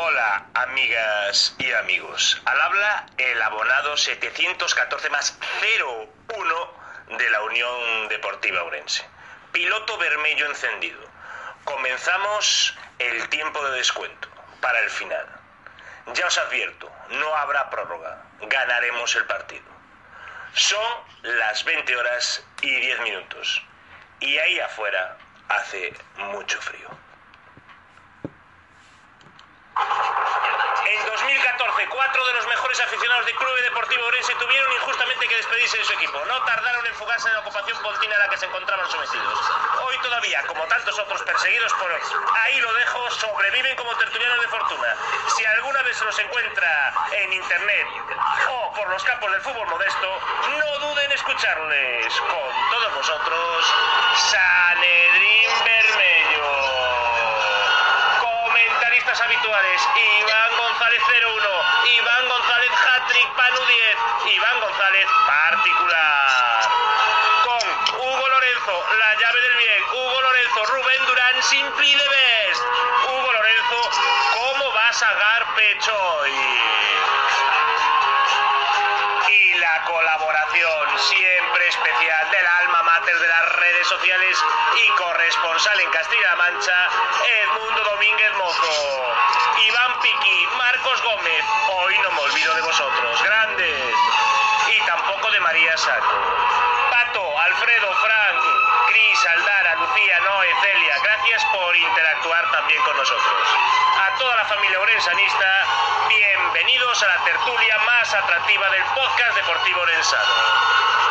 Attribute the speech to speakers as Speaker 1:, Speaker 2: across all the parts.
Speaker 1: Hola, amigas y amigos. Al habla el abonado 714 más 01 de la Unión Deportiva Orense. Piloto vermello encendido. Comenzamos el tiempo de descuento para el final. Ya os advierto, no habrá prórroga. Ganaremos el partido. Son las 20 horas y 10 minutos. Y ahí afuera hace mucho frío. En 2014, cuatro de los mejores aficionados del Club Deportivo Orense tuvieron injustamente que despedirse de su equipo. No tardaron en fugarse de la ocupación pontina a la que se encontraban sometidos. Hoy todavía, como tantos otros perseguidos por ahí lo dejo, sobreviven como tertulianos de fortuna. Si alguna vez los encuentra en internet o por los campos del fútbol modesto, no duden en escucharles. Con todos vosotros, Sanedrín Bermello. Comentaristas habituales, Iván González 01, Iván González Hattrick Panu 10, Iván González particular. Con Hugo Lorenzo, la llave del bien, Hugo Lorenzo, Rubén Durán, Simply the best. Hugo Lorenzo, ¿cómo vas a dar pecho hoy? Y la colaboración siempre especial del alma mater de las redes sociales y corresponsal en Castilla-La Mancha, Edmundo Domínguez Mozo, Iván Piqui, Marcos Gómez, hoy no me olvido de vosotros, grandes, y tampoco de María Saco. Pato, Alfredo, Frank, Cris, Aldara, Lucía, Noé, Celia, gracias por interactuar también con nosotros. A toda la familia orensanista, bienvenidos a la tertulia más atractiva del podcast deportivo orensano.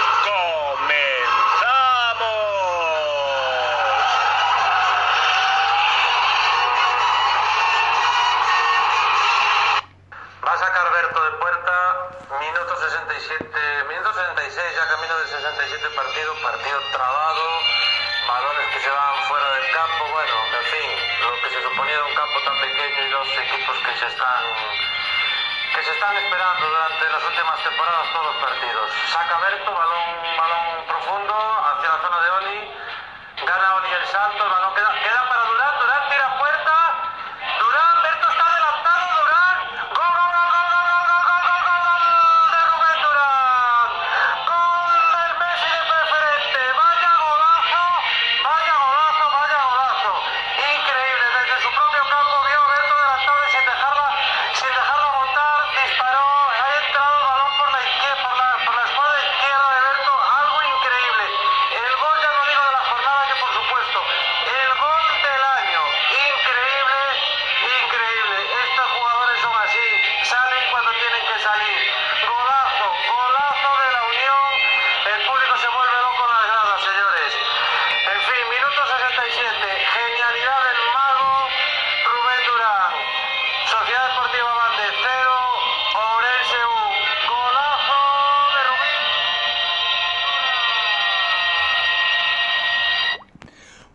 Speaker 2: Están esperando durante las últimas temporadas todos los partidos. Saca Berto, balón, balón profundo hacia la zona de Oli, gana Oli el salto,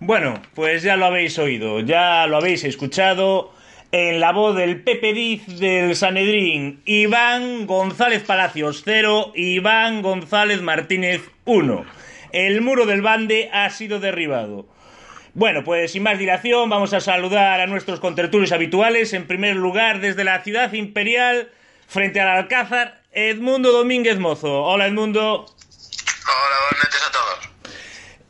Speaker 3: Bueno, pues ya lo habéis oído, ya lo habéis escuchado en la voz del Pepe Diz del Sanedrín, Iván González Palacios 0, Iván González Martínez 1. El muro del bande ha sido derribado. Bueno, pues sin más dilación vamos a saludar a nuestros contertulios habituales. En primer lugar, desde la ciudad imperial, frente al Alcázar, Edmundo Domínguez Mozo. Hola Edmundo.
Speaker 4: Hola, buenas noches a todos.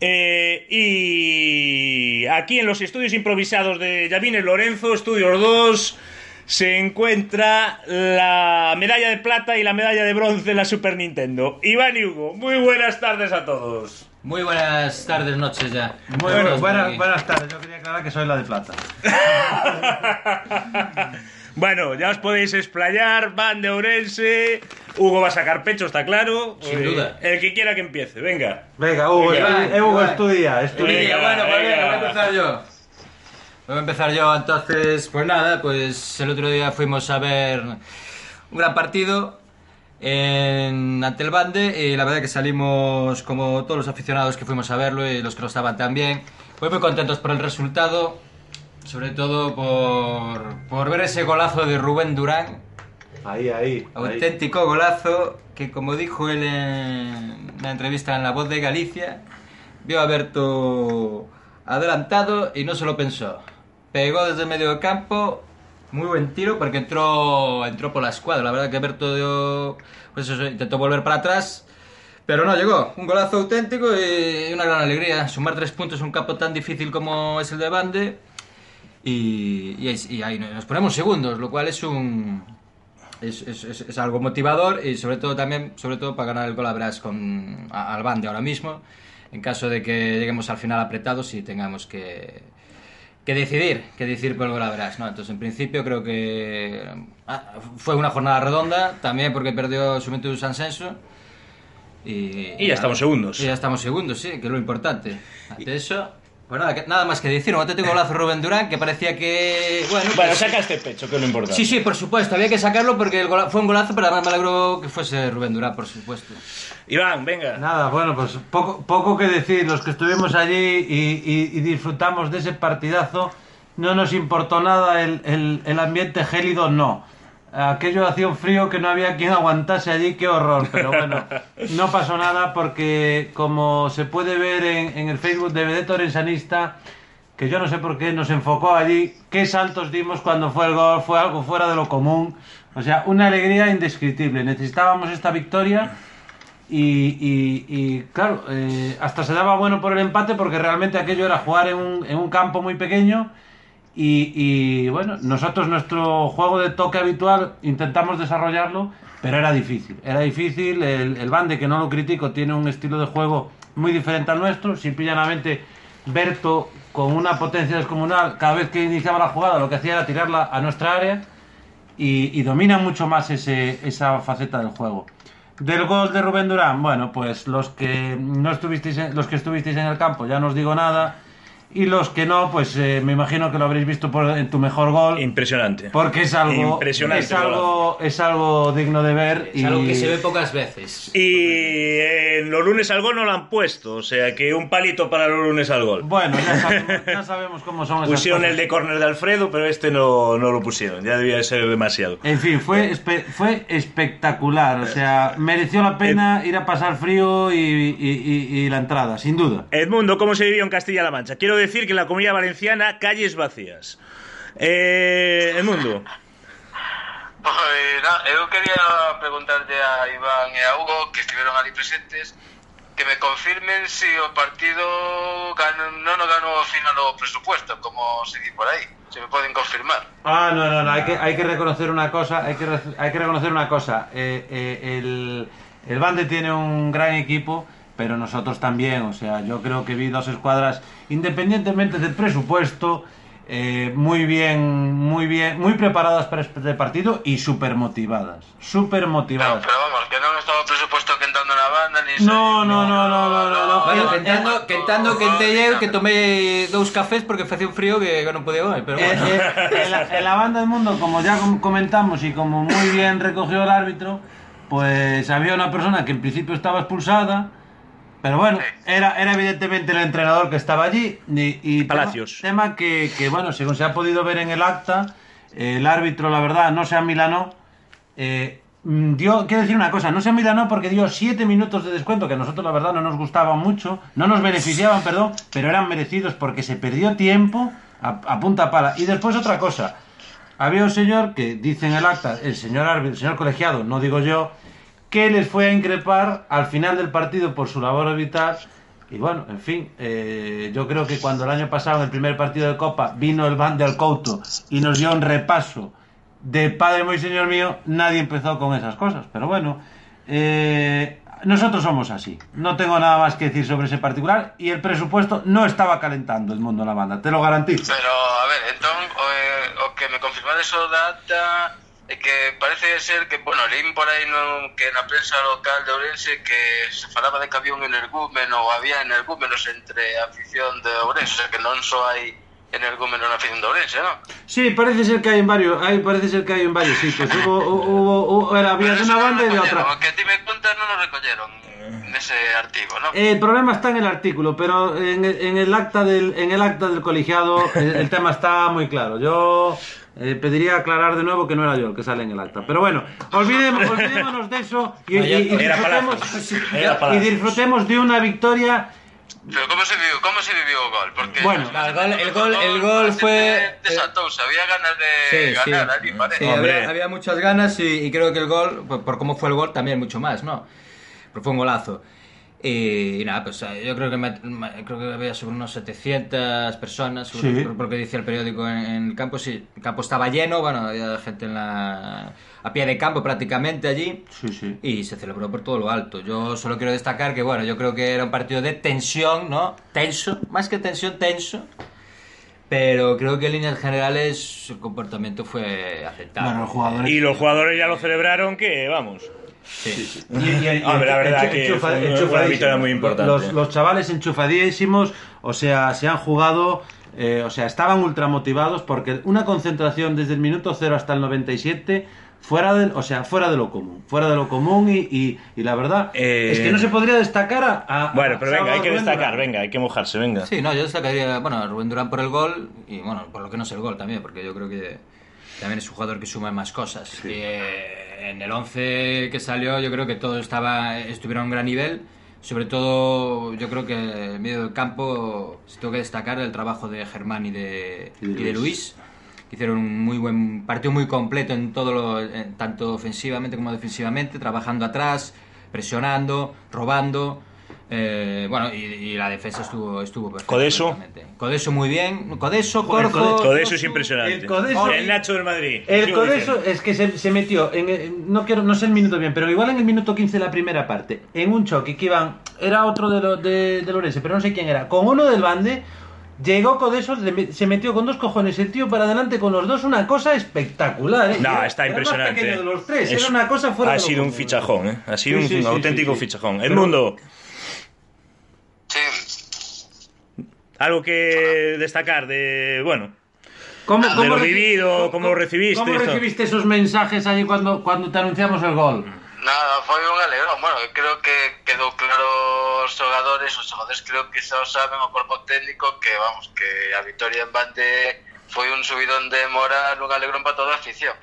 Speaker 3: Eh, y aquí en los estudios improvisados de Llavines Lorenzo, Estudios 2, se encuentra la medalla de plata y la medalla de bronce en la Super Nintendo. Iván y Hugo, muy buenas tardes a todos.
Speaker 5: Muy buenas tardes, noches ya.
Speaker 6: Muy buenas, buenas tardes. Yo quería aclarar que soy la de plata.
Speaker 3: Bueno, ya os podéis explayar, van de Orense, Hugo va a sacar pecho, está claro.
Speaker 5: Sin
Speaker 3: Eh,
Speaker 5: duda.
Speaker 3: El que quiera que empiece, venga.
Speaker 6: Venga, Hugo,
Speaker 3: Venga,
Speaker 6: estudia- eh, Hugo estudia, estudia.
Speaker 5: Venga, bueno, pues
Speaker 3: venga.
Speaker 5: venga, voy a empezar yo. Voy a empezar yo, entonces, pues nada, pues el otro día fuimos a ver un gran partido en, ante el Bande y la verdad que salimos como todos los aficionados que fuimos a verlo y los que no estaban también, pues muy contentos por el resultado, sobre todo por, por ver ese golazo de Rubén Durán,
Speaker 6: Ahí, ahí. ahí.
Speaker 5: Auténtico golazo que, como dijo él en una entrevista en La Voz de Galicia, vio a Berto adelantado y no se lo pensó. Pegó desde medio campo muy buen tiro porque entró entró por la escuadra. La verdad que Berto dio, pues eso, intentó volver para atrás, pero no llegó. Un golazo auténtico y una gran alegría. Sumar tres puntos en un campo tan difícil como es el de Bande y, y, es- y ahí nos ponemos segundos, lo cual es un es, es- es- es algo motivador y sobre todo también sobre todo para ganar el gol a con a- al Bande ahora mismo en caso de que lleguemos al final apretados y tengamos que que decidir, que decidir por el gol a ¿no? Entonces, en principio creo que ah, fue una jornada redonda, también porque perdió Juventud San Senso y,
Speaker 1: Y ya estamos segundos.
Speaker 5: Y ya estamos segundos, sí, que es lo importante. Ante eso, pues nada, que- nada más que decir, un auténtico golazo Rubén Durán que parecía que bueno,
Speaker 1: Bueno,
Speaker 5: pues-
Speaker 1: sacaste pecho, que es lo importante.
Speaker 5: Sí, sí, por supuesto, había que sacarlo porque el gola- fue un golazo, pero además me alegro que fuese Rubén Durán, por supuesto.
Speaker 1: Iván, venga.
Speaker 2: Nada, bueno, pues poco, poco que decir. Los que estuvimos allí y, y- y disfrutamos de ese partidazo, no nos importó nada el, el- el ambiente gélido, no. Aquello hacía un frío que no había quien aguantase allí, qué horror. Pero bueno, no pasó nada porque, como se puede ver en, en el Facebook de Vedeto Orensanista, que yo no sé por qué nos enfocó allí, qué saltos dimos cuando fue el gol, fue algo fuera de lo común. O sea, una alegría indescriptible. Necesitábamos esta victoria. Y, y- y, claro, eh, hasta se daba bueno por el empate porque realmente aquello era jugar en un, en un campo muy pequeño y, y, bueno, nosotros nuestro juego de toque habitual intentamos desarrollarlo, pero era difícil, era difícil, el, el Bande, que no lo critico, tiene un estilo de juego muy diferente al nuestro, simple y llanamente Berto con una potencia descomunal, cada vez que iniciaba la jugada lo que hacía era tirarla a nuestra área y, y domina mucho más ese, esa faceta del juego. Del gol de Rubén Durán, bueno, pues los que no estuvisteis en, los que estuvisteis en el campo ya no os digo nada y los que no, pues eh, me imagino que lo habréis visto por, en tu mejor gol
Speaker 1: Impresionante.
Speaker 2: porque es algo
Speaker 1: Impresionante
Speaker 2: es algo es algo digno de ver
Speaker 5: Es
Speaker 2: y
Speaker 5: algo que se ve pocas veces.
Speaker 1: Y en los lunes al gol no lo han puesto, o sea que un palito para los lunes al gol.
Speaker 2: bueno, ya sabemos, ya sabemos cómo son esas
Speaker 1: Pusieron
Speaker 2: cosas.
Speaker 1: el de córner de Alfredo, pero este no, no lo pusieron, ya debía de ser demasiado.
Speaker 2: En fin, fue, espe- fue espectacular. O sea, mereció la pena ir a pasar frío y, y- y- y la entrada, sin duda.
Speaker 1: Edmundo, ¿cómo se vivió en Castilla-La Mancha? Quiero decir que en la comunidad valenciana, calles vacías. Eh, Edmundo,
Speaker 4: Pois, na, eu quería preguntarlle a Iván e a Hugo, que estiveron ali presentes, que me confirmen si o partido gano, non o ganó ao final o presupuesto, como se di por aí. Se me poden confirmar.
Speaker 2: Ah, no, no, no. Hay que, hay que reconocer una cosa. Hay que, hay que reconocer una cosa. Eh, eh, el, el Bande tiene un gran equipo, pero nosotros también. O sea, yo creo que vi dos escuadras, independientemente del presupuesto, eh, muy bien, muy bien, muy preparadas para este partido y súper motivadas. Súper
Speaker 4: Pero,
Speaker 2: motivadas.
Speaker 4: pero vamos, que non estaba o presupuesto quentando na banda, ni
Speaker 2: No, no, no, no, no, no, no.
Speaker 5: Bueno,
Speaker 2: Eh,
Speaker 5: quentando, quentando que eu que tomei dous cafés porque facía un frío que eu non podía hoy, pero
Speaker 2: Eh,
Speaker 5: bueno.
Speaker 2: eh, en, la, en la banda del mundo, como ya com- comentamos y como muy bien recogió el árbitro, pues había una persona que en principio estaba expulsada, pero bueno, era, era evidentemente el entrenador que estaba allí. Y, y
Speaker 1: Palacios.
Speaker 2: Tema, que, que, bueno, según se ha podido ver en el acta, eh, el árbitro, la verdad, no se amilanó. Eh, mm, dio, quiero decir una cosa, no se amilanó porque dio siete minutos de descuento, que a nosotros la verdad no nos gustaban mucho, no nos beneficiaban, perdón, pero eran merecidos porque se perdió tiempo a, a punta pala. Y después otra cosa, había un señor que dice en el acta, el señor árbitro, el señor colegiado, no digo yo, que les fue a increpar al final del partido por su labor arbitral. Y bueno, en fin, eh, yo creo que cuando el año pasado, en el primer partido de Copa, vino el Van del Couto y nos dio un repaso de Padre Muy Señor Mío, nadie empezó con esas cosas. Pero bueno, eh, nosotros somos así. No tengo nada más que decir sobre ese particular y el presupuesto no estaba calentando el mundo de la banda, te lo garantizo.
Speaker 4: Pero, a ver, entón, o, eh, o que me confirmades o da é que parece ser que, bueno, leín por aí no, que na prensa local de Ourense que se falaba de que había un energúmeno ou había energúmenos entre afición de Ourense, o sea que non só hai energúmenos na afición de Ourense, non?
Speaker 2: Sí, parece ser que hay en varios, hay, parece ser que hay en varios sitios. Hubo, hubo, hubo- era, había de una banda y de otra.
Speaker 4: O que ti me contas non o recolleron nese artigo, non?
Speaker 2: El problema está en el artículo, pero en, el- en el acta del en el acta del colegiado el, el tema está muy claro. Yo eh, pediría aclarar de nuevo que no era yo el que sale en el acta. Pero bueno, olvidemos, olvidémonos de eso y, y- y
Speaker 1: Era
Speaker 2: disfrutemos, y disfrutemos de una victoria
Speaker 4: Pero ¿cómo se vivió, cómo se vivió el gol? Porque
Speaker 2: Bueno,
Speaker 5: no, el gol- el gol- el gol fue-
Speaker 4: Desató, había ganas de
Speaker 5: Sí,
Speaker 4: ganar
Speaker 5: sí.
Speaker 4: allí.
Speaker 5: Sí, había, había muchas ganas y, y creo que el gol, por, por cómo fue el gol, también mucho más, ¿no? Pero fue un golazo. Y, nada, pues yo creo que, me- me- creo que había sobre unos 700 personas,
Speaker 2: Sí.
Speaker 5: por- porque decía el periódico en, en el campo, sí, el campo estaba lleno, bueno, había gente en la, a pie de campo prácticamente allí.
Speaker 2: Sí, sí.
Speaker 5: Y se celebró por todo lo alto. Yo solo quiero destacar que, bueno, yo creo que era un partido de tensión, ¿no? Tenso, más que tensión, tenso. Pero creo que en líneas generales el comportamiento fue aceptable.
Speaker 2: Bueno, los jugadores.
Speaker 1: Y los jugadores ya lo celebraron, que vamos.
Speaker 5: Sí.
Speaker 2: Y- y- y-
Speaker 1: Hombre, la verdad que
Speaker 2: enchufa-
Speaker 1: fue una- victoria muy importante.
Speaker 2: Los, los chavales enchufadísimos, o sea, se han jugado, eh, o sea, estaban ultra motivados porque una concentración desde el minuto 0 hasta el 97 fuera del, o sea, fuera de lo común, fuera de lo común y, y- y la verdad
Speaker 1: Eh,
Speaker 2: es que no se podría destacar a, a-
Speaker 1: Bueno,
Speaker 2: a
Speaker 1: pero venga, hay que
Speaker 2: Rubén
Speaker 1: destacar,
Speaker 2: Durán.
Speaker 1: venga, hay que mojarse, venga.
Speaker 5: Sí, no, yo destacaría, bueno, a Rubén Durán por el gol y, bueno, por lo que no es el gol también, porque yo creo que también es un jugador que suma más cosas. Y, eh, en el 11 que salió, yo creo que todo estaba, estuvieron a un gran nivel. Sobre todo, yo creo que en medio del campo se tengo que destacar el trabajo de Germán y de,
Speaker 2: Y de
Speaker 5: y de
Speaker 2: Luis.
Speaker 5: Hicieron un muy buen partido, muy completo en todo lo, en- tanto ofensivamente como defensivamente, trabajando atrás, presionando, robando. Eh, bueno, y, y la defensa estuvo, estuvo perfecta.
Speaker 1: Codeso.
Speaker 5: Codeso muy bien. Codeso, Corzo.
Speaker 2: Codeso-
Speaker 1: Codeso es impresionante.
Speaker 2: El Codeso-
Speaker 1: El Nacho del Madrid.
Speaker 2: El
Speaker 1: Sigo
Speaker 2: Codeso
Speaker 1: diciendo.
Speaker 2: es que se, se metió en, no quiero no sé el minuto bien, pero igual en el minuto 15 de la primera parte, en un choque que iban, era otro de, lo, de, de Lorense, pero no sé quién era, con uno del bande, llegó Codeso, se metió con dos cojones el tío para adelante con los dos, una cosa espectacular. ¿eh?
Speaker 1: No, está
Speaker 2: era el más
Speaker 1: impresionante.
Speaker 2: pequeño de los tres,
Speaker 1: Es-
Speaker 2: era una cosa fuera
Speaker 1: Ha
Speaker 2: de
Speaker 1: sido un fichajón, ¿eh? Ha sido
Speaker 2: Sí,
Speaker 1: un,
Speaker 2: sí, sí,
Speaker 1: auténtico
Speaker 2: sí, sí.
Speaker 1: fichajón.
Speaker 2: Pero-
Speaker 1: Edmundo,
Speaker 4: Sí,
Speaker 1: algo que destacar de. Bueno,
Speaker 2: ¿Cómo,
Speaker 1: De lo vivido, cómo lo recibiste,
Speaker 2: ¿Cómo
Speaker 1: esto?
Speaker 2: recibiste esos mensajes allí cuando, cuando te anunciamos el gol?
Speaker 4: Nada, foi un alegrón. Bueno, creo que quedou claro os xogadores, os xogadores creo que xa o saben o corpo técnico que, vamos, que a victoria en Bande foi un subidón de moral, un alegrón para toda a afición.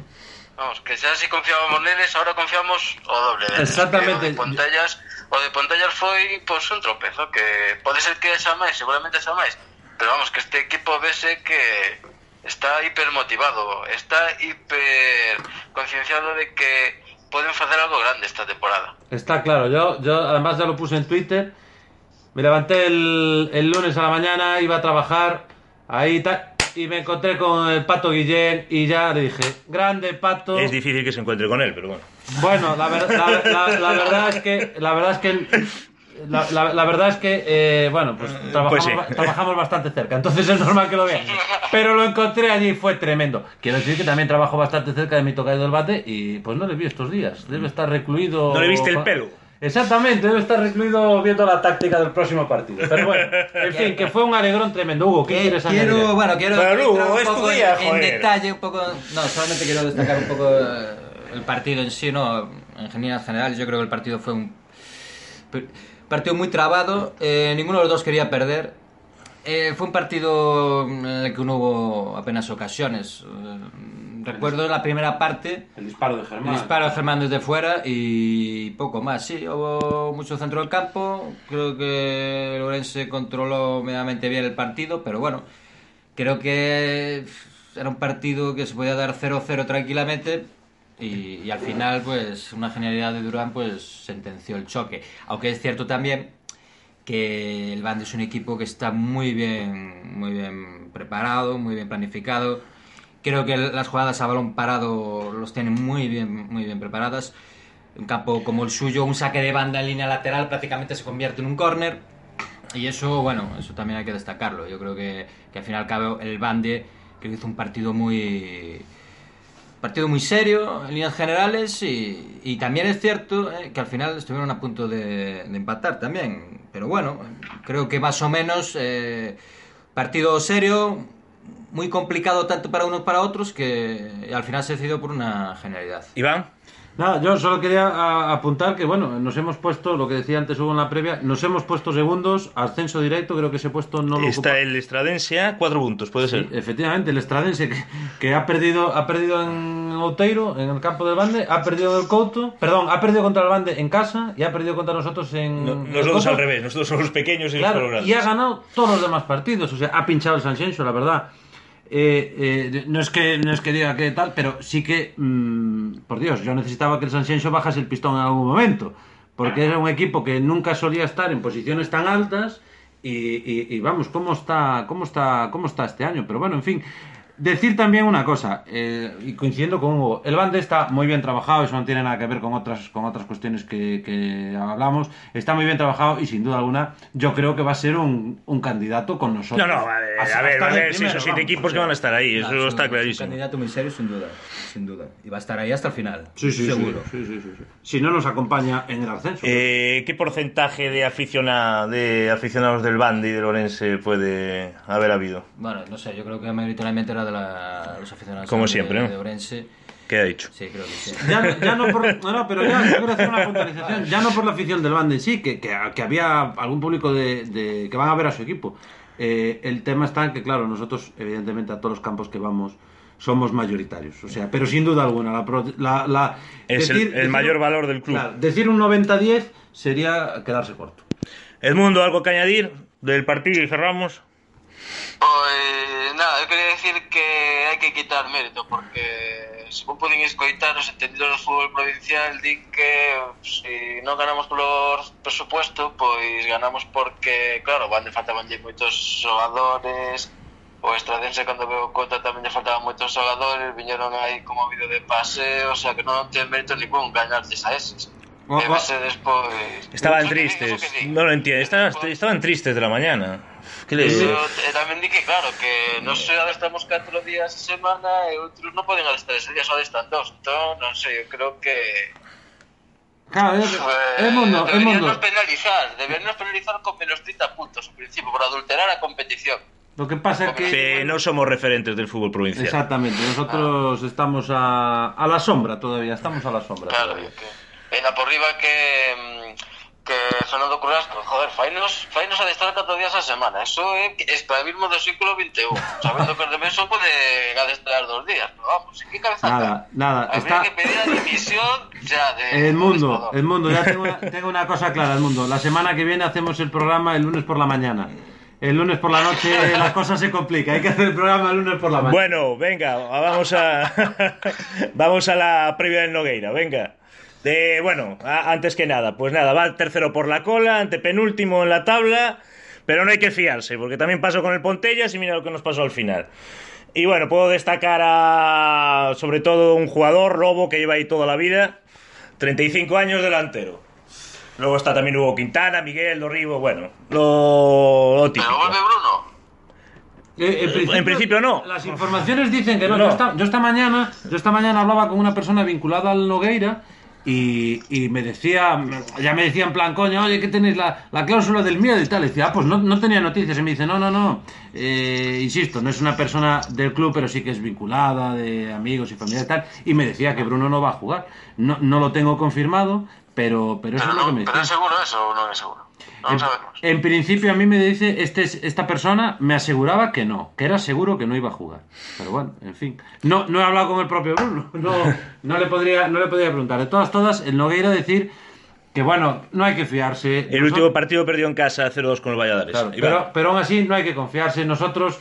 Speaker 4: Vamos, que xa si confiábamos neles, ahora confiamos o doble.
Speaker 2: Exactamente.
Speaker 4: Que Pontellas, o de Pontellas foi pois, un tropezo, que pode ser que xa máis, seguramente xa máis, pero vamos, que este equipo vese que está hiper motivado, está hiper concienciado de que pueden facer algo grande esta temporada.
Speaker 2: Está claro, yo, yo además ya lo puse en Twitter. Me levanté el, el lunes a la mañana, iba a trabajar, ahí tal, y me encontré con el Pato Guillén y ya le dije, grande Pato.
Speaker 1: es difícil que se encuentre con él, pero bueno.
Speaker 2: Bueno, la, ver- la- la- la verdad es que la verdad es que la, la- la verdad es que eh, bueno, pues trabajamos,
Speaker 1: Pues sí.
Speaker 2: ba- trabajamos bastante cerca, entonces es normal que lo vean. Pero lo encontré allí y fue tremendo. Quiero decir que también trabajo bastante cerca de mi tocayo del bate y pues no le vi estos días. Debe estar recluido.
Speaker 1: ¿No le viste el pelo?
Speaker 2: Exactamente, debe estar recluido viendo la táctica del próximo partido. Pero bueno, en fin, que fue un alegrón tremendo. Hugo, ¿qué
Speaker 5: Eh,
Speaker 2: quieres
Speaker 5: quiero,
Speaker 2: añadir?
Speaker 5: bueno, quiero
Speaker 1: Pero,
Speaker 5: entrar un
Speaker 1: es tu
Speaker 5: poco
Speaker 1: día,
Speaker 5: en, en detalle, un poco... No, solamente quiero destacar un poco eh, el partido en sí, ¿no? En generales, yo creo que el partido fue un partido muy trabado, eh, ninguno de los dos quería perder. Eh, fue un partido en el que no hubo apenas ocasiones. Eh, recuerdo la primera parte,
Speaker 2: El disparo de Germán.
Speaker 5: el disparo de Germán desde fuera y poco más. Sí, hubo mucho centro del campo. Creo que Lorense controló medianamente bien el partido, pero bueno, creo que era un partido que se podía dar 0-0 tranquilamente. Y, y al final, pues, una genialidad de Durán, pues, sentenció el choque. Aunque es cierto también que el Band es un equipo que está muy bien, muy bien preparado, muy bien planificado. Creo que las jugadas a balón parado los tienen muy bien, muy bien preparadas. Un campo como el suyo, un saque de banda en línea lateral prácticamente se convierte en un córner. Y eso, bueno, eso también hay que destacarlo. Yo creo que, que al final cabo el Bande creo que hizo un partido muy partido muy serio en líneas generales y, también es cierto eh, que al final estuvieron a punto de, de empatar también. Pero bueno, creo que más o menos eh, partido serio, muy complicado tanto para unos para otros que al final se decidió por una genialidad.
Speaker 1: Iván,
Speaker 2: Nada, yo solo quería apuntar que, bueno, nos hemos puesto, lo que decía antes Hugo en la previa, nos hemos puesto segundos, ascenso directo, creo que ese puesto no lo ocupa.
Speaker 1: está el Estradense a cuatro puntos, puede ser.
Speaker 2: Efectivamente, el Estradense que, que ha perdido ha perdido en Outeiro, en el campo del Bande, ha perdido el Couto, perdón, ha perdido contra el Bande en casa y ha perdido contra nosotros en...
Speaker 1: No-
Speaker 2: en
Speaker 1: nosotros al revés, nosotros somos los pequeños y los
Speaker 2: Claro,
Speaker 1: colorados.
Speaker 2: y ha ganado todos los demás partidos, o sea, ha pinchado el San Xenxo, la verdad. Eh, eh, no es que no es que diga que tal, pero sí que, mm, por Dios, yo necesitaba que el San Xenxo bajase el pistón en algún momento, porque era un equipo que nunca solía estar en posiciones tan altas y, y- y vamos, cómo está, cómo está, cómo está este año. Pero bueno, en fin. Decir también una cosa, eh, y coincidiendo con Hugo, el Bande está muy bien trabajado, eso no tiene nada que ver con otras, con otras cuestiones que, que hablamos, está muy bien trabajado y sin duda alguna yo creo que va a ser un, un candidato con nosotros.
Speaker 1: No, no, a ver,
Speaker 2: Hasta-
Speaker 1: a ver, a seis
Speaker 2: primero,
Speaker 1: o siete equipos
Speaker 2: o
Speaker 1: que
Speaker 2: sea.
Speaker 1: van a estar ahí, eso
Speaker 5: un-
Speaker 1: está
Speaker 5: es un
Speaker 1: clarísimo.
Speaker 5: candidato muy serio, sin duda. Sin duda. Y va a estar ahí hasta el final.
Speaker 2: Sí, sí,
Speaker 5: seguro.
Speaker 2: Sí, sí, sí, sí. Si no nos acompaña en el ascenso.
Speaker 1: Eh, ¿Qué porcentaje de, aficiona, de aficionados del Bandi y del Orense puede haber habido?
Speaker 5: Bueno, no sé, yo creo que mayoritariamente era de la, los aficionados
Speaker 1: Como
Speaker 5: de-
Speaker 1: siempre, ¿no?
Speaker 5: de Orense.
Speaker 1: ¿Qué ha dicho?
Speaker 5: Sí, creo que sí.
Speaker 2: Ya, ya no por. No, no, pero ya yo quiero hacer una puntualización. Ya no por la afición del Bande en sí, que, que, que había algún público de, de- que van a ver a su equipo. Eh, el tema está en que, claro, nosotros, evidentemente, a todos los campos que vamos somos mayoritarios. O sea, pero sin duda alguna, la. pro- la- la-
Speaker 1: Es el- el mayor valor del club.
Speaker 2: Claro, decir un 90-10 sería quedarse corto.
Speaker 1: Edmundo, ¿algo que añadir del partido y cerramos?
Speaker 4: Pois nada, eu queria decir que hai que quitar mérito porque se poden escoitar os entendidos do fútbol provincial din que se non ganamos polo presupuesto pois ganamos porque, claro, van de faltabanlle moitos xogadores o Estradense cando veo cota tamén lle faltaban moitos xogadores viñeron aí como vídeo de paseo o sea que non ten mérito ningún gañarles a eses
Speaker 2: oh,
Speaker 4: oh. Despois...
Speaker 1: Estaban tristes, non lo entiendo, estaban, estaban tristes de la mañana. ¿Qué le
Speaker 4: Pero eh, tamén di que claro, que non se adestramos 4 días a semana e outros non poden adestrar ese día, só adestran dos. Entón, non sei, eu creo que
Speaker 2: Claro, es,
Speaker 4: eh,
Speaker 2: es mundo,
Speaker 4: deberían
Speaker 2: mundo.
Speaker 4: nos penalizar, deberían nos penalizar con menos 30 puntos ao principio por adulterar a competición.
Speaker 2: Lo que pasa es que.
Speaker 1: Que no somos referentes del fútbol provincial.
Speaker 2: Exactamente, nosotros estamos a, a la sombra todavía, estamos a la sombra
Speaker 4: Claro,
Speaker 2: todavía.
Speaker 4: que por riba que mm, que Fernando Currasco, joder, fainos, fainos adestrar 4 días a semana. Eso é esclavismo do século XXI. Sabendo que os demais só poden adestrar dos días, pero vamos, que cabeza
Speaker 2: Nada, nada,
Speaker 4: Habría
Speaker 2: está-
Speaker 4: que pedir la dimisión ya de...
Speaker 2: El mundo, el mundo, ya tengo una, tengo una cosa clara, el mundo. La semana que viene hacemos el programa el lunes por la mañana. El lunes por la noche la cosa se complica, hay que hacer el programa el lunes por la mañana.
Speaker 1: Bueno, venga, vamos a vamos a la previa del Nogueira, venga. De, bueno, a- antes que nada, pues nada, va tercero por la cola, antepenúltimo en la tabla, pero no hay que fiarse, porque también pasó con el Pontellas y mira lo que nos pasó al final. Y bueno, puedo destacar a sobre todo un jugador, Lobo, que lleva ahí toda la vida, 35 años delantero. Luego está también Hugo Quintana, Miguel, Dorribo, bueno, lo, lo típico.
Speaker 4: Pero vuelve Bruno.
Speaker 2: Eh,
Speaker 1: en principio no.
Speaker 2: Las informaciones dicen que no.
Speaker 1: No.
Speaker 2: Yo, esta, yo esta mañana, yo esta mañana hablaba con una persona vinculada al Nogueira y, y me decía, ya me decía en plan, coño, oye, que tenéis la, la cláusula del miedo y tal. Y decía, ah, pues no, no tenía noticias. Y me dice, no, no, no. Eh, insisto, no es una persona del club, pero sí que es vinculada, de amigos y familia y tal. Y me decía que Bruno no va a jugar. No, no lo tengo confirmado, pero, pero eso
Speaker 4: Pero,
Speaker 2: es lo que me
Speaker 4: pero
Speaker 2: decía.
Speaker 4: es seguro eso o no es seguro.
Speaker 2: En,
Speaker 4: sabemos.
Speaker 2: en principio a mí me dice, este, es- esta persona me aseguraba que no, que era seguro que no iba a jugar. Pero bueno, en fin. No, no he hablado con el propio Bruno, no, no, le, podría, no le podría preguntar. De todas, todas, el Nogueira decir que bueno, no hay que fiarse.
Speaker 1: El
Speaker 2: Nosotros-
Speaker 1: último partido perdió en casa 0-2 con el Valladares.
Speaker 2: Claro, pero, pero aún así no hay que confiarse. Nosotros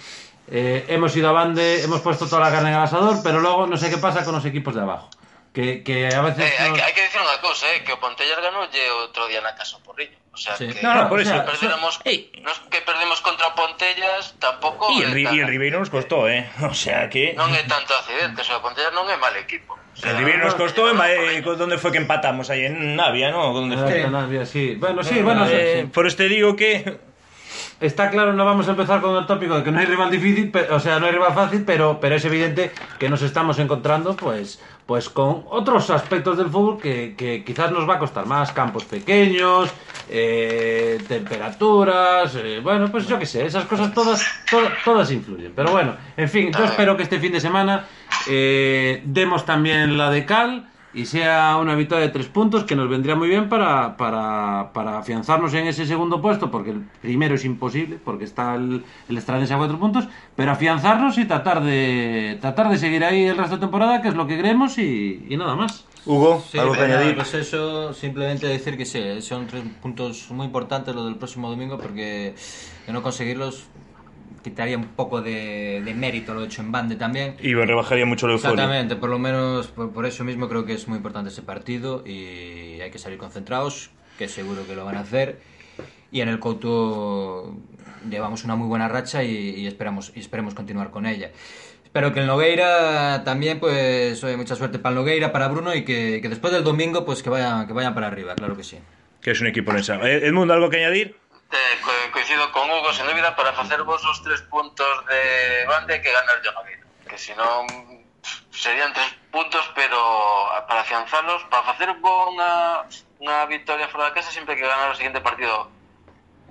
Speaker 2: eh, hemos ido a bande, hemos puesto toda la carne en el asador, pero luego no sé qué pasa con los equipos de abajo. Que, que a veces...
Speaker 4: Eh, hay,
Speaker 2: hay,
Speaker 4: que dicir unha cousa, eh, que o Pontellas ganoulle outro día na casa Porriño. O sea,
Speaker 5: sí.
Speaker 4: que,
Speaker 1: no, no, por eso,
Speaker 2: sea,
Speaker 4: perdemos,
Speaker 1: hey.
Speaker 4: nos que perdemos contra o Pontellas tampouco... E
Speaker 1: el,
Speaker 4: tan...
Speaker 1: el Ribeiro nos costou, eh? O sea que...
Speaker 4: Non é tanto accidente, o sea, o Pontellas non é mal equipo. O sea,
Speaker 1: el Ribeiro nos costou,
Speaker 4: no,
Speaker 1: eh, onde foi que empatamos aí en Navia, non? Onde
Speaker 2: ah,
Speaker 1: foi?
Speaker 2: En Navia, sí. Bueno, sí, bueno,
Speaker 1: eh,
Speaker 2: sí.
Speaker 1: Por este digo que
Speaker 2: Está claro, no vamos a empezar con el tópico de que no hay rival difícil, pe- o sea, no hay rival fácil, pero, pero es evidente que nos estamos encontrando pues, pues con otros aspectos del fútbol que, que quizás nos va a costar más, campos pequeños, eh, temperaturas, eh, bueno, pues yo qué sé, esas cosas todas, to- todas influyen. Pero bueno, en fin, yo espero que este fin de semana eh, demos también la de cal y sea una victoria de tres puntos que nos vendría muy bien para, para, para afianzarnos en ese segundo puesto, porque el primero es imposible, porque está el, el a cuatro puntos, pero afianzarnos y tratar de, tratar de seguir ahí el resto de temporada, que es lo que queremos, y, y nada más.
Speaker 1: Hugo,
Speaker 5: Sí,
Speaker 1: algo que
Speaker 5: pues
Speaker 1: añadir.
Speaker 5: Pues eso, simplemente decir que sí, son tres puntos muy importantes lo del próximo domingo porque de no conseguirlos quitaría un poco de, de mérito lo hecho en Bande también.
Speaker 1: Y rebajaría mucho la euforia.
Speaker 5: Exactamente, por lo menos por, por eso mismo creo que es muy importante ese partido y hay que salir concentrados, que seguro que lo van a hacer. Y en el Couto llevamos una muy buena racha y, y esperamos y esperemos continuar con ella. Espero que el Nogueira también, pues, oye, mucha suerte para el Nogueira, para Bruno y que, que después del domingo, pues, que vayan, que vayan para arriba, claro que sí.
Speaker 1: Que es un equipo en esa. Eh, Edmundo, algo que añadir?
Speaker 4: te, co, coincido con Hugo, sen dúbida, para facer vos os tres puntos de banda que ganar yo na vida. Que se non serían tres puntos, pero ah, para afianzarlos, para facer unha, unha victoria fora da casa, sempre que ganar o seguinte partido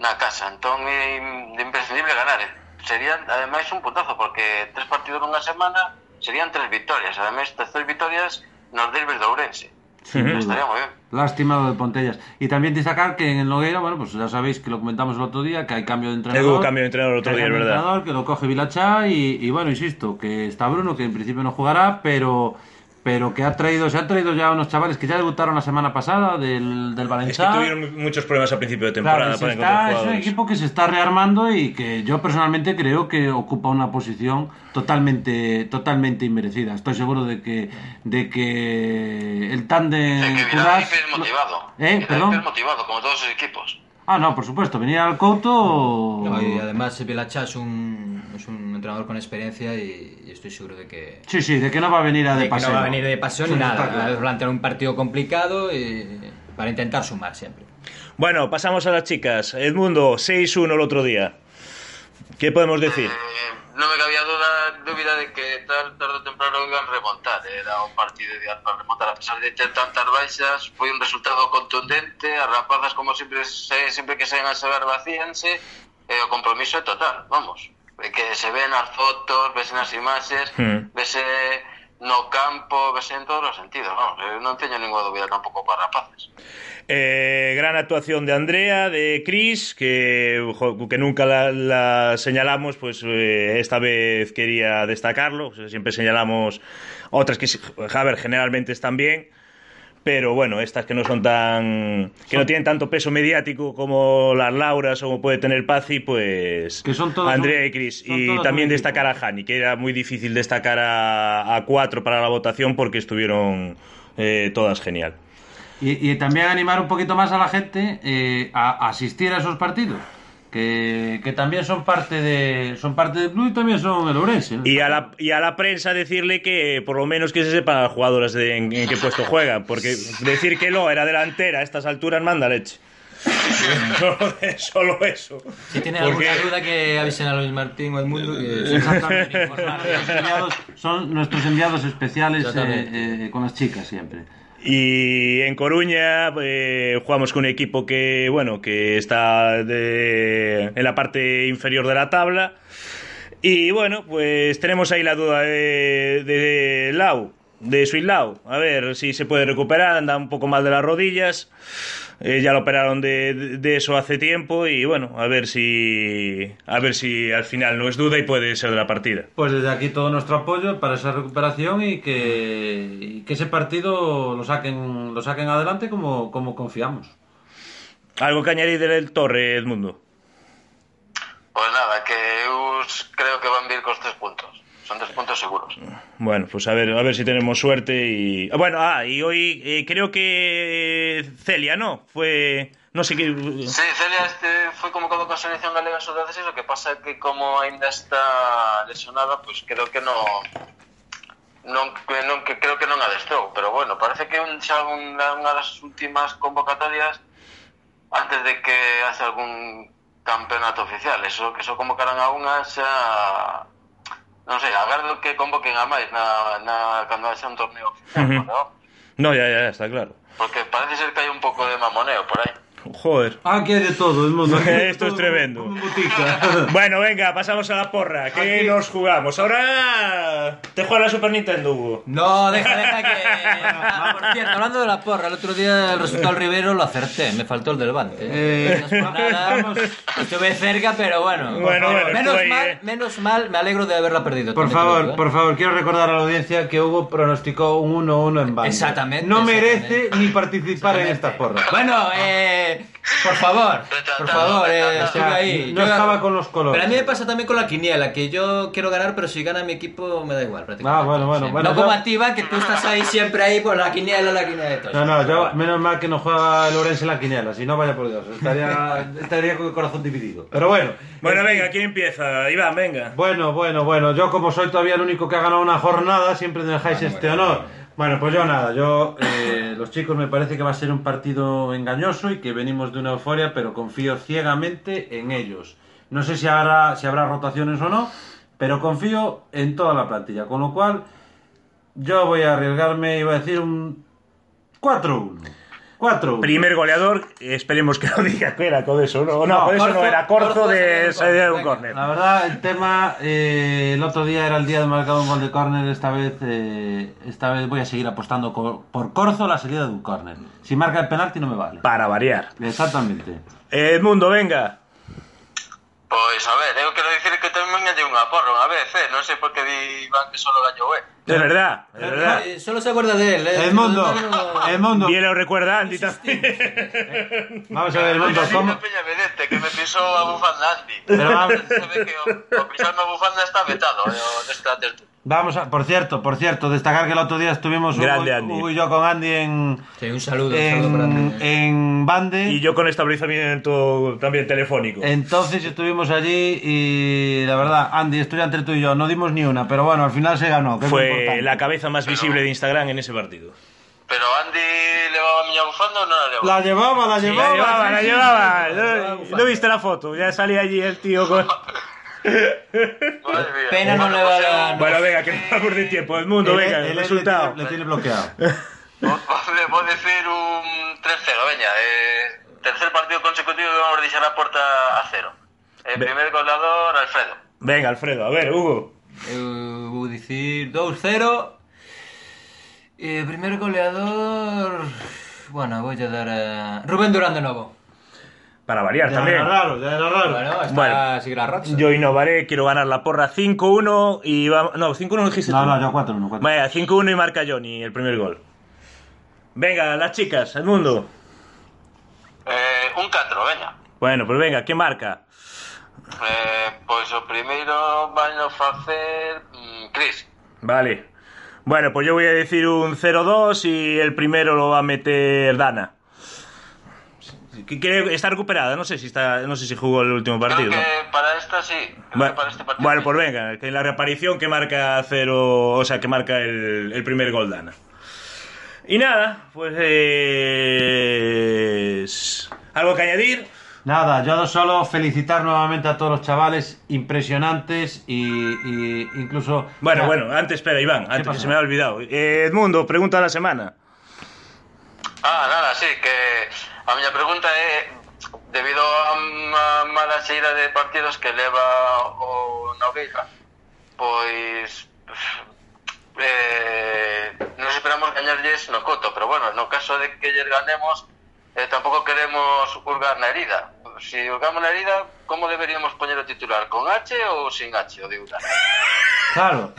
Speaker 4: na casa. Entón é imprescindible ganar. Eh? Serían, ademais, un puntazo, porque tres partidos nunha semana serían tres victorias. Ademais, tres victorias nos derbes de Ourense. Estaría moi ben.
Speaker 2: Lástima lo de Pontellas. Y también destacar que en el Nogueira, bueno, pues ya sabéis que lo comentamos el otro día, que hay cambio de entrenador.
Speaker 1: Hubo cambio de entrenador el otro día, es verdad.
Speaker 2: entrenador, que lo coge Vilachá y, y bueno, insisto, que está Bruno, que en principio no jugará, pero pero que ha traído, se han traído ya unos chavales que ya debutaron la semana pasada del, del
Speaker 1: Es que
Speaker 2: Valencia.
Speaker 1: tuvieron muchos problemas a principio de temporada
Speaker 2: Claro,
Speaker 1: para
Speaker 2: está- es un equipo que se está rearmando y que yo personalmente creo que ocupa una posición totalmente totalmente inmerecida. Estoy seguro de que de que el tándem
Speaker 4: É que
Speaker 2: Cudás-
Speaker 4: Vidal es motivado.
Speaker 2: Eh, perdón.
Speaker 4: es motivado, como todos os equipos.
Speaker 2: Ah, no, por supuesto, venir al Couto
Speaker 5: No, y además Vilachá es un, es un entrenador con experiencia y, y estoy seguro de que,
Speaker 2: Sí, sí, de que no va a venir a de,
Speaker 5: de que
Speaker 2: paseo.
Speaker 5: no va a venir de pasión ni
Speaker 2: Eso está
Speaker 5: nada. Va a plantear un partido complicado y para intentar sumar siempre.
Speaker 1: Bueno, pasamos a las chicas. Edmundo, 6-1 el otro día. ¿Qué podemos decir?
Speaker 4: Eh, non me cabía duda, de que tal tarde ou temprano iban remontar. Era un partido ideal para remontar. A pesar de ter tantas baixas, foi un resultado contundente. As rapazas, como sempre, se, sempre que saen a xogar vacíanse. E o compromiso é total, vamos. Que se ven as fotos, vese nas imaxes,
Speaker 1: Hmm.
Speaker 4: vese no campo, vese en todos os sentidos. Vamos, eu non teño ninguna dúbida tampouco para rapaces.
Speaker 1: Eh, gran actuación de Andrea, de Chris, que, que nunca la, la señalamos, pues eh, esta vez quería destacarlo. Siempre señalamos otras que, a ver, generalmente están bien, pero bueno, estas que no son tan. que no tienen tanto peso mediático como las Lauras o como puede tener Pazzi, pues.
Speaker 2: Que son todas
Speaker 1: Andrea y Chris. Y también destacar a Hani, que era muy difícil destacar a, a cuatro para la votación porque estuvieron eh, todas genial.
Speaker 2: Y, y también animar un poquito más a la gente eh, a, a asistir a esos partidos. Que, que también son parte de son parte del club y también son el Ourense. ¿no?
Speaker 1: Y a, la, y a la prensa decirle que por lo menos que se sepan las jugadoras de, en, en qué puesto juegan, porque decir que lo era delantera a estas alturas manda leche. solo, solo eso.
Speaker 5: Si tiene
Speaker 1: Porque-
Speaker 5: alguna duda que avisen a Luis Martín o el mundo. Que...
Speaker 2: Exactamente. Enviados- son nuestros enviados especiales eh, eh, con las chicas siempre.
Speaker 1: Y en Coruña eh, jugamos con un equipo que, bueno, que está de- en la parte inferior de la tabla. Y bueno, pues tenemos ahí la duda de, de Lau, de Suilau. A ver si se puede recuperar, anda un poco mal de las rodillas. Eh, ya lo operaron de, de- de eso hace tiempo y bueno, a ver si a ver si al final no es duda y puede ser de la partida.
Speaker 2: Pues desde aquí todo nuestro apoyo para esa recuperación y que, y que ese partido lo saquen lo saquen adelante como, como confiamos.
Speaker 1: Algo que añadir del Torre, Edmundo.
Speaker 4: Pois nada, que eu creo que van vir cos tres puntos. Seguros.
Speaker 1: Bueno, pues a ver, a ver si tenemos suerte y ah, bueno, ah, y hoy eh, creo que Celia, ¿no? Fue no sé qué
Speaker 4: Sí, Celia este foi convocado con selección galega sub-16, o que pasa é que como aínda está lesionada, pois creo que non non, que non que creo que non adestrou, pero bueno, parece que un, xa unha, unha das últimas convocatorias antes de que hace algún campeonato oficial, eso que só convocaran a unha xa non sei, agardo que convoquen a máis na, na cando haxa un torneo oficial,
Speaker 1: uh
Speaker 4: -huh. non?
Speaker 1: No, ya, ya, está claro.
Speaker 4: Porque parece ser que hai un pouco de mamoneo por aí.
Speaker 1: Joder.
Speaker 2: Aquí hay de todo, el mundo.
Speaker 1: Esto es tremendo. Bueno, venga, pasamos a la porra. ¿Qué
Speaker 2: Aquí-
Speaker 1: nos jugamos? Ahora Te juega la Super Nintendo, Hugo.
Speaker 5: No, deja, deja que. Ah, por cierto, hablando de la porra, el otro día el resultado del Rivero lo acerté, me faltó el del Levante.
Speaker 2: Eh,
Speaker 5: No es por nada,
Speaker 2: vamos.
Speaker 5: Estuve cerca, pero bueno.
Speaker 1: Bueno, bueno,
Speaker 5: menos mal,
Speaker 1: eh.
Speaker 5: menos mal, me alegro de haberla perdido.
Speaker 2: Por favor,
Speaker 5: digo, ¿eh?
Speaker 2: por favor, quiero recordar a la audiencia que Hugo pronosticó un 1-1 en banda.
Speaker 5: Exactamente,
Speaker 2: No merece
Speaker 5: exactamente.
Speaker 2: ni participar en esta porra.
Speaker 5: Bueno, eh, por favor, por favor, eh,
Speaker 2: O
Speaker 5: estuve
Speaker 2: sea,
Speaker 5: ahí.
Speaker 2: no
Speaker 5: Yo-
Speaker 2: estaba con los colores.
Speaker 5: Pero a mí me pasa también con la quiniela, que yo quiero ganar, pero si gana mi equipo me da igual prácticamente.
Speaker 2: Ah, bueno, bueno,
Speaker 5: Sí.
Speaker 2: bueno,
Speaker 5: No como
Speaker 2: yo-
Speaker 5: a ti, Iván, que tú estás ahí siempre ahí por la quiniela, la quiniela de todos.
Speaker 2: No, no, yo menos mal que no juega el Orense en la quiniela, si no vaya por Dios, estaría, estaría con el corazón dividido. Pero bueno.
Speaker 1: Bueno, venga, ¿quién empieza? Iván, venga.
Speaker 2: Bueno, bueno, bueno, yo como soy todavía el único que ha ganado una jornada, siempre me dejáis este honor. Bueno, pues yo nada, yo, eh, los chicos me parece que va a ser un partido engañoso y que venimos de una euforia, pero confío ciegamente en ellos. No sé si habrá, si habrá rotaciones o no, pero confío en toda la plantilla, con lo cual yo voy a arriesgarme y voy a decir un 4-1. 4-1.
Speaker 1: Primer goleador, esperemos que no diga que era con eso, no, no, con eso no
Speaker 5: Corzo-
Speaker 1: era Corzo
Speaker 5: Corzo
Speaker 1: de salida de un
Speaker 5: córner,
Speaker 1: córner.
Speaker 2: La verdad, el tema, eh, el otro día era el día de marcar un gol de córner, esta vez eh, esta vez voy a seguir apostando por Corzo la salida de un córner. Si marca el penalti no me vale.
Speaker 1: Para variar.
Speaker 2: Exactamente.
Speaker 1: Edmundo, venga.
Speaker 4: Pois, a ver, eu quero dicir que tamén gañei unha porra unha vez, eh? Non sei por que di Iván que solo gañou, eh?
Speaker 1: De verdad, de verdad.
Speaker 5: Eh, Solo se acuerda de él, eh.
Speaker 2: Edmundo, Edmundo,
Speaker 1: Bien lo recuerda Andy también.
Speaker 2: vamos a ver, Edmundo,
Speaker 4: Gañei
Speaker 2: ¿cómo?
Speaker 4: Peña Vedete, que me pisou a bufanda Andy.
Speaker 2: Pero vamos-
Speaker 4: Se ve que o, o pisarme a bufanda está vetado, eh, o desta tertulia.
Speaker 2: Vamos a, por cierto, por cierto, destacar que el otro día estuvimos Hugo,
Speaker 1: Grande Andy.
Speaker 2: Hugo y yo con Andy en,
Speaker 5: Sí, un saludo, un saludo
Speaker 2: en, en Bande.
Speaker 1: Y yo con establecimiento también telefónico.
Speaker 2: Entonces estuvimos allí y la verdad, Andy, estoy entre tú y yo, no dimos ni una, pero bueno, al final se ganó. que
Speaker 1: Fue la cabeza más visible de Instagram en ese partido.
Speaker 4: Pero Andy levaba a miña bufanda ou non a levaba?
Speaker 2: La llevaba, la
Speaker 1: La
Speaker 2: llevaba.
Speaker 1: llevaba,
Speaker 2: sí,
Speaker 1: la
Speaker 2: sí,
Speaker 1: llevaba.
Speaker 2: sí,
Speaker 1: ¿No, no viste la foto? Ya salía allí el tío con...
Speaker 5: Pena no le va a-
Speaker 4: eu-
Speaker 1: Bueno, venga, que no vamos de tiempo. Edmundo,
Speaker 2: Él-
Speaker 1: venga,
Speaker 2: él
Speaker 1: resultado.
Speaker 2: Le tiene, bloqueado.
Speaker 4: Vou, decir un 3-0, veña. Eh, tercer partido consecutivo que vamos deixar a porta a cero. El primer goleador, Alfredo.
Speaker 1: Venga, Alfredo, a ver, Hugo.
Speaker 5: Eu vou dicir 2-0. E o primeiro goleador... Bueno, voy a dar a... Rubén Durán de novo.
Speaker 1: Para variar
Speaker 2: Ya
Speaker 1: también.
Speaker 2: era raro, ya era raro.
Speaker 5: Bueno, está
Speaker 1: Bueno.
Speaker 5: sigue la racha.
Speaker 1: Yo innovaré, quiero ganar la porra 5-1 y vamos... No, 5-1 dijiste
Speaker 2: No,
Speaker 1: tú.
Speaker 2: no, yo 4-1. 4-1.
Speaker 1: Vaya, 5-1 y marca Johnny el primer gol. Venga, las chicas, Edmundo.
Speaker 4: Eh, un 4, veña.
Speaker 1: Bueno, pues venga, ¿quién marca?
Speaker 4: Eh, pois o primeiro vai no facer mm, Chris.
Speaker 1: Vale. Bueno, pues yo voy a decir un 0-2 y el primero lo va a meter Dana. Que- que está recuperada, no sé si está, no sé si jugó el último partido.
Speaker 4: Creo
Speaker 1: ¿no?
Speaker 4: que para esta sí. Creo
Speaker 1: Bueno,
Speaker 4: que para este partido.
Speaker 1: bueno,
Speaker 4: sí.
Speaker 1: pues venga, que en la reaparición que marca cero, o sea, que marca el, el primer gol Dana. Y nada, pues es... ¿Algo que añadir?
Speaker 2: Nada, yo solo felicitar nuevamente a todos los chavales impresionantes y, y incluso...
Speaker 1: Bueno, bueno, antes, espera, Iván, antes que se me ha olvidado. Eh, Edmundo, pregunta de la semana.
Speaker 4: Ah, nada, sí, que A miña pregunta é debido a unha mala xeira de partidos que leva o Nogueira, pois eh, nos esperamos gañarlles no coto, pero bueno, no caso de que lles ganemos, eh, tampouco queremos hurgar na herida. Si hurgamos na herida, como deberíamos poñer o titular? Con H ou sin H o de Ura?
Speaker 2: Claro.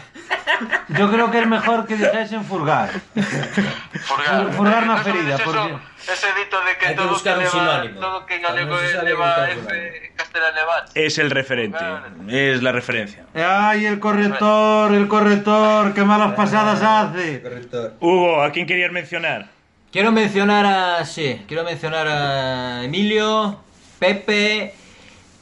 Speaker 2: Yo creo que es mejor que dejáis furgar.
Speaker 4: Furgar.
Speaker 2: Fur- furgar na
Speaker 4: Non sabedes
Speaker 2: ferida,
Speaker 4: eso-
Speaker 2: porque-
Speaker 4: Ese dito de que
Speaker 5: Hai que
Speaker 4: todo
Speaker 5: buscar
Speaker 4: que
Speaker 5: un
Speaker 4: leva,
Speaker 5: sinónimo.
Speaker 4: todo que en
Speaker 5: Cuando
Speaker 4: galego
Speaker 5: se sabe
Speaker 4: leva
Speaker 5: buscar
Speaker 4: F,
Speaker 5: sinónimo.
Speaker 4: castellano leva H.
Speaker 1: Es el referente, es la referencia.
Speaker 2: ¡Ay, el corrector, el corrector! ¡Qué malas pasadas hace!
Speaker 1: Hugo, ¿a quién querías mencionar?
Speaker 5: Quiero mencionar a... Sí, quiero mencionar a Emilio, Pepe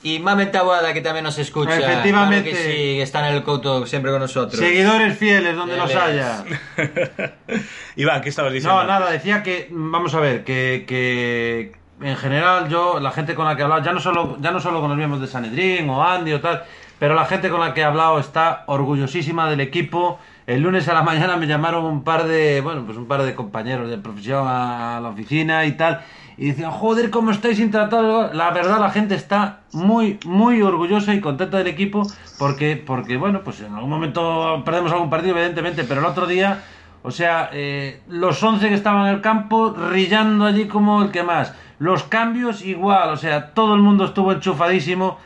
Speaker 5: y Mamen Tabuada, que también nos escucha.
Speaker 2: Efectivamente.
Speaker 5: Claro que sí, que está en el coto siempre con nosotros.
Speaker 2: Seguidores fieles, donde los haya.
Speaker 1: Iván, ¿qué estabas diciendo?
Speaker 2: No, nada, decía que, vamos a ver, que, que en general yo, la gente con la que he hablado, ya no solo, ya no solo con los miembros de Sanedrín o Andy o tal, pero la gente con la que he hablado está orgullosísima del equipo. El lunes a la mañana me llamaron un par de, bueno, pues un par de compañeros de profesión a la oficina y tal, y decían, joder, cómo estáis gol. La verdad, la gente está muy, muy orgullosa y contenta del equipo porque, porque bueno, pues en algún momento perdemos algún partido, evidentemente, pero el otro día, o sea, eh, los 11 que estaban en el campo, rillando allí como el que más. Los cambios igual, o sea, todo el mundo estuvo enchufadísimo.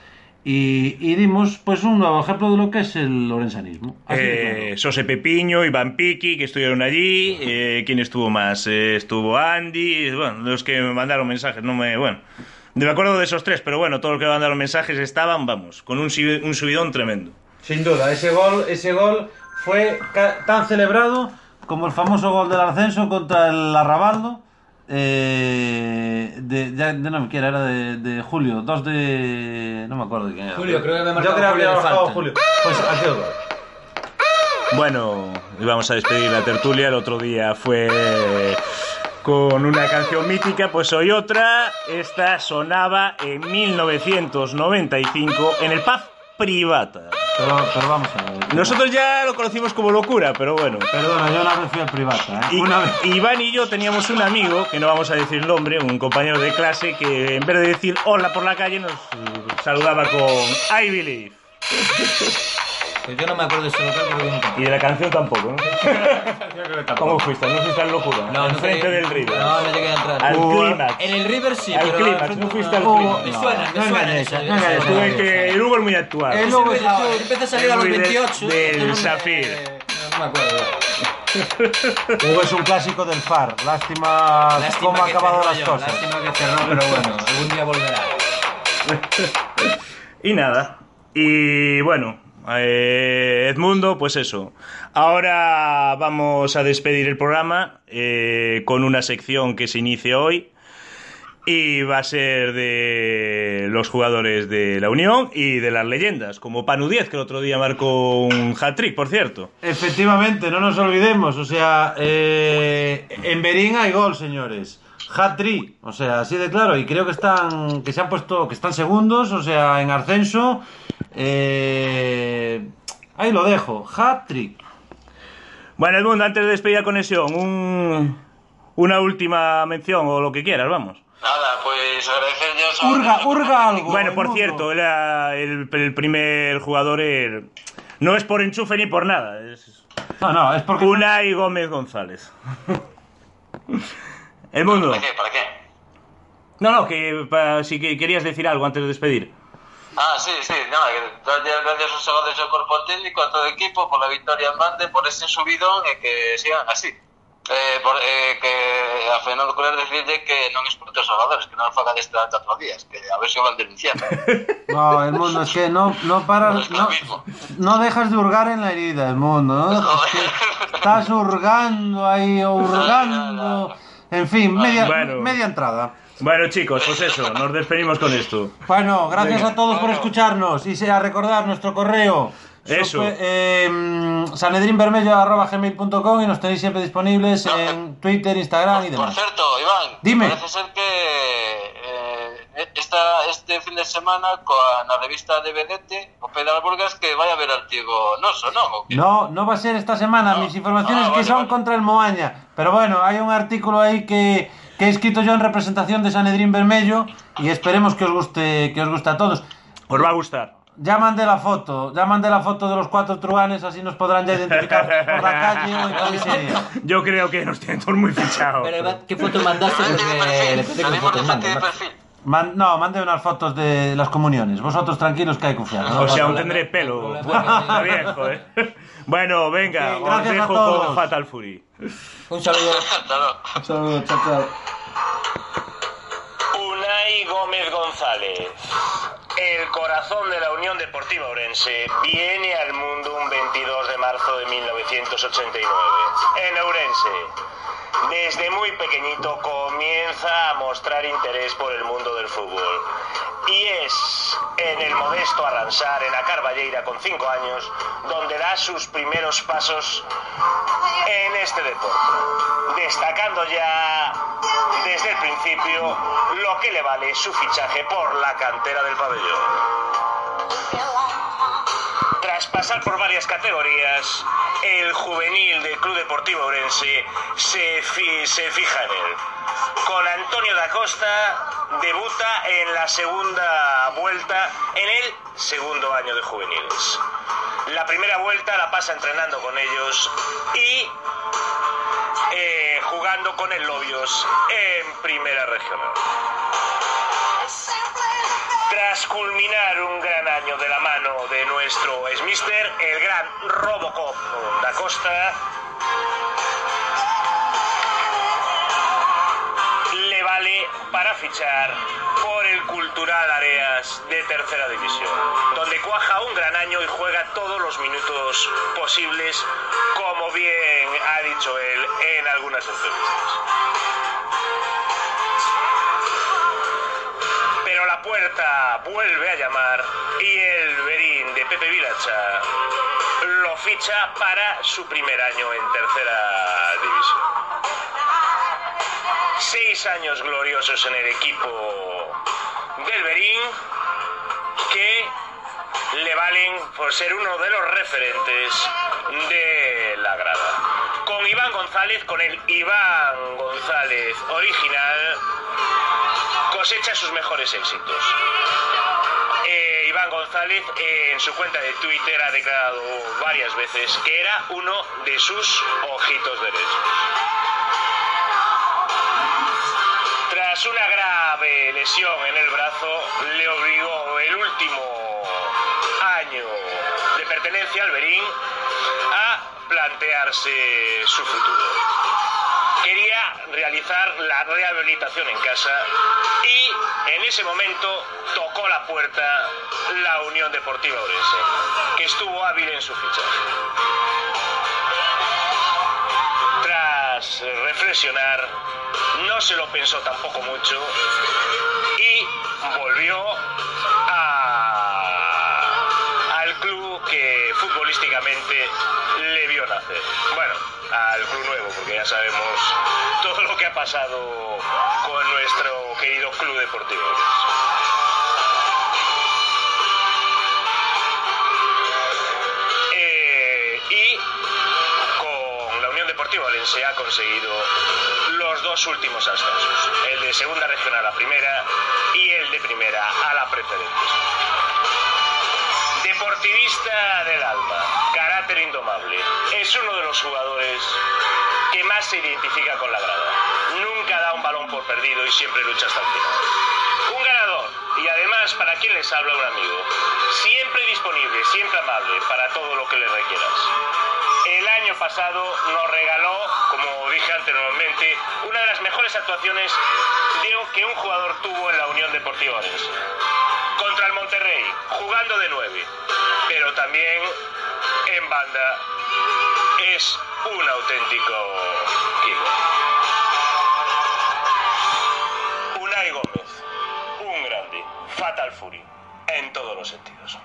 Speaker 2: Y, y dimos pues un nuevo ejemplo de lo que es el lorenzanismo. Así de claro.
Speaker 1: Eh, Sose Pepiño, Iván Piki, que estuvieron allí. Eh, ¿Quién estuvo más? Eh, estuvo Andy. Bueno, los que me mandaron mensajes, no me. Bueno, me acuerdo de esos tres, pero bueno, todos los que me mandaron mensajes estaban, vamos, con un, un subidón tremendo.
Speaker 2: Sin duda, ese gol, ese gol fue tan celebrado como el famoso gol del ascenso contra el Arrabaldo. Eh, de, ya, de no me quiera, era de, de Julio, 2 de. No me acuerdo de quién era.
Speaker 5: Julio, creo que me ha
Speaker 2: Yo
Speaker 5: marcado
Speaker 2: creo que
Speaker 5: Julio
Speaker 2: había marcado. Julio. Pues el gol.
Speaker 1: Bueno, y vamos a despedir la tertulia. El otro día fue con una canción mítica, pues hoy otra. Esta sonaba en 1995 en el pub Privata.
Speaker 2: Pero, pero vamos a ver.
Speaker 1: Nosotros ya lo conocimos como locura, pero bueno.
Speaker 2: Perdona, yo una vez fui al privata, ¿eh?
Speaker 1: Y-
Speaker 2: Una vez.
Speaker 1: Iván y yo teníamos un amigo, que no vamos a decir nombre, un compañero de clase, que en vez de decir hola por la calle nos eh, saludaba con I believe.
Speaker 5: Pues yo no me acuerdo de ese local, pero nunca.
Speaker 1: Y de la canción tampoco, ¿no? ¿Cómo fuiste? ¿No fuiste al locura?
Speaker 5: No, no
Speaker 1: Enfrente
Speaker 5: llegué-
Speaker 1: del River.
Speaker 5: No, no llegué a entrar.
Speaker 1: Al
Speaker 2: Hubo-
Speaker 1: clímax.
Speaker 5: En el River sí,
Speaker 1: Al
Speaker 5: pero
Speaker 1: clímax,
Speaker 5: frente-
Speaker 1: no fuiste al
Speaker 5: no,
Speaker 1: clímax.
Speaker 5: Me
Speaker 2: No,
Speaker 5: suena,
Speaker 2: no
Speaker 5: me suena. ese-
Speaker 2: no
Speaker 1: ves que el Hugo es muy actual.
Speaker 2: El Hugo es
Speaker 5: Empieza a salir a los
Speaker 1: Muy del-
Speaker 5: 28.
Speaker 1: del
Speaker 5: entonces no me-
Speaker 1: Safir.
Speaker 5: No me acuerdo.
Speaker 2: Hugo es un clásico del FAR. Lástima,
Speaker 5: Lástima
Speaker 2: cómo han
Speaker 5: que
Speaker 2: acabado las
Speaker 5: yo,
Speaker 2: cosas.
Speaker 5: Lástima que cerró, pero bueno, algún día volverá.
Speaker 1: Y nada. Y bueno, eh, Edmundo, pues eso. Ahora vamos a despedir el programa eh, con una sección que se inicia hoy. Y va a ser de los jugadores de la Unión y de las leyendas, como Panu 10, que el otro día marcó un hat-trick, por cierto.
Speaker 2: Efectivamente, no nos olvidemos. O sea, eh, en Berín hay gol, señores. Hat-trick, o sea, así de claro. Y creo que están, que se han puesto, que están segundos, o sea, en ascenso. Eh, ahí lo dejo. Hat-trick.
Speaker 1: Bueno, Edmundo, antes de despedir la conexión, un, una última mención o lo que quieras, vamos.
Speaker 4: Nada, pues agradecer a
Speaker 2: Urga, urga algo.
Speaker 1: Bueno, por cierto, era el, el primer jugador. el- no es por enchufe ni por nada. Es
Speaker 2: No, no, es porque.
Speaker 1: Unai Gómez González. El mundo.
Speaker 4: ¿Para qué? ¿Para qué?
Speaker 1: No, no, que pa- si que querías decir algo antes de despedir.
Speaker 4: Ah, sí, sí, no, darlle gracias aos segundos ao corpo técnico, a todo o equipo, pola victoria en Mande, por ese subidón e que sigan así. Eh, por, eh, que a Fernando Culer decirle que non exporte os xogadores, que non faga desta tantos días, que a ver se o van denunciando.
Speaker 2: No, el mundo es que no, no paras,
Speaker 4: no, es
Speaker 2: no, no dejas de hurgar en la herida, el mundo, ¿no? es que estás hurgando ahí, hurgando, en fin, media,
Speaker 1: bueno.
Speaker 2: media entrada.
Speaker 1: Bueno, chicos, pues eso, nos despedimos con esto.
Speaker 2: Bueno, gracias
Speaker 1: Venga.
Speaker 2: a todos por escucharnos y sea recordar nuestro correo.
Speaker 1: Eso.
Speaker 2: Eh, sanedrinvermello.gmail.com y nos tenéis siempre disponibles en Twitter, Instagram y
Speaker 4: Por
Speaker 2: demás.
Speaker 4: certo, Iván,
Speaker 2: Dime.
Speaker 4: parece ser que eh, esta, este fin de semana coa, na revista de Vedete, o Pedal Burgas, que vai haber artigo noso, non? O que?
Speaker 2: No, no va a ser esta semana.
Speaker 4: No.
Speaker 2: Mis informaciones
Speaker 4: Ah,
Speaker 2: que
Speaker 4: vale,
Speaker 2: son
Speaker 4: vale.
Speaker 2: contra el Moaña. Pero bueno, hay un artículo ahí que, que he escrito yo en representación de Sanedrín Vermello y esperemos que os guste, que os guste a todos.
Speaker 1: Os va a gustar.
Speaker 2: Ya mandé la foto, ya mandé la foto de los cuatro truanes, así nos podrán ya identificar por la calle o en comisaría.
Speaker 1: Yo creo que nos tienen todos muy fichados.
Speaker 5: Pero ¿qué foto mandaste?
Speaker 2: Man- no, mandé unas fotos de las comuniones. Vosotros tranquilos que hay confianza.
Speaker 1: O sea, aún tendré
Speaker 5: no
Speaker 1: pelo. Bueno, venga,
Speaker 2: Sí,
Speaker 1: os dejo con Fatal Fury.
Speaker 5: Un saludo.
Speaker 4: Luego.
Speaker 2: Saludos, chao, chao.
Speaker 7: Unai Gómez González. El corazón de la Unión Deportiva Ourense viene al mundo un 22 de marzo de 1989. En Ourense. Desde muy pequeñito comienza a mostrar interés por el mundo del fútbol. Y es en el modesto Arransar, en la Carballeira, con 5 años, donde da sus primeros pasos en este deporte, destacando ya desde el principio lo que le vale su fichaje por la cantera del pabellón. Tras
Speaker 1: pasar por varias categorías, el juvenil del Club Deportivo Orense se, fi- se fija en él. Con Antonio da Costa debuta en la segunda vuelta en el segundo año de juveniles. La primera vuelta la pasa entrenando con ellos y eh, jugando con el Lobios en primera regional. Tras culminar un gran año de la mano de nuestro Smithster, el gran Robocop da Costa le vale para fichar por el Cultural Areas de Tercera División, donde cuaja un gran año y juega todos los minutos posibles, como bien ha dicho él en algunas entrevistas. Puerta vuelve a llamar y el Berín de Pepe Vilacha lo ficha para su primer año en tercera división. Seis años gloriosos en el equipo del Berín que le valen por ser uno de los referentes de la grada. Con Iván González, con el Iván González original, cosecha sus mejores éxitos. Eh, Iván González en su cuenta de Twitter ha declarado varias veces que era uno de sus ojitos derechos. Tras una grave lesión en el brazo, le obligó el último año de pertenencia al Berín a plantearse su futuro. Quería realizar la rehabilitación en casa y en ese momento tocó la puerta la Unión Deportiva Orense, que estuvo hábil en su fichaje. Tras reflexionar, no se lo pensó tampoco mucho y volvió a- al club que futbolísticamente nacer. Bueno, al club nuevo, porque ya sabemos todo lo que ha pasado con nuestro querido club deportivo. Eh, y con la Unión Deportiva Valencia ha conseguido los dos últimos ascensos, el de segunda regional a primera y el de primera a la preferente. Deportivista del alma, carácter indomable, es uno de los jugadores que más se identifica con la grada. Nunca da un balón por perdido y siempre lucha hasta el final. Un ganador y además para quien les habla un amigo. Siempre disponible, siempre amable para todo lo que le requieras. El año pasado nos regaló, como dije anteriormente, una de las mejores actuaciones que un jugador tuvo en la Unión Deportiva. Contra el Monterrey, jugando de nueve, pero también en banda es un auténtico killer. Unai Gómez, un grande, Fatal Fury, en todos los sentidos.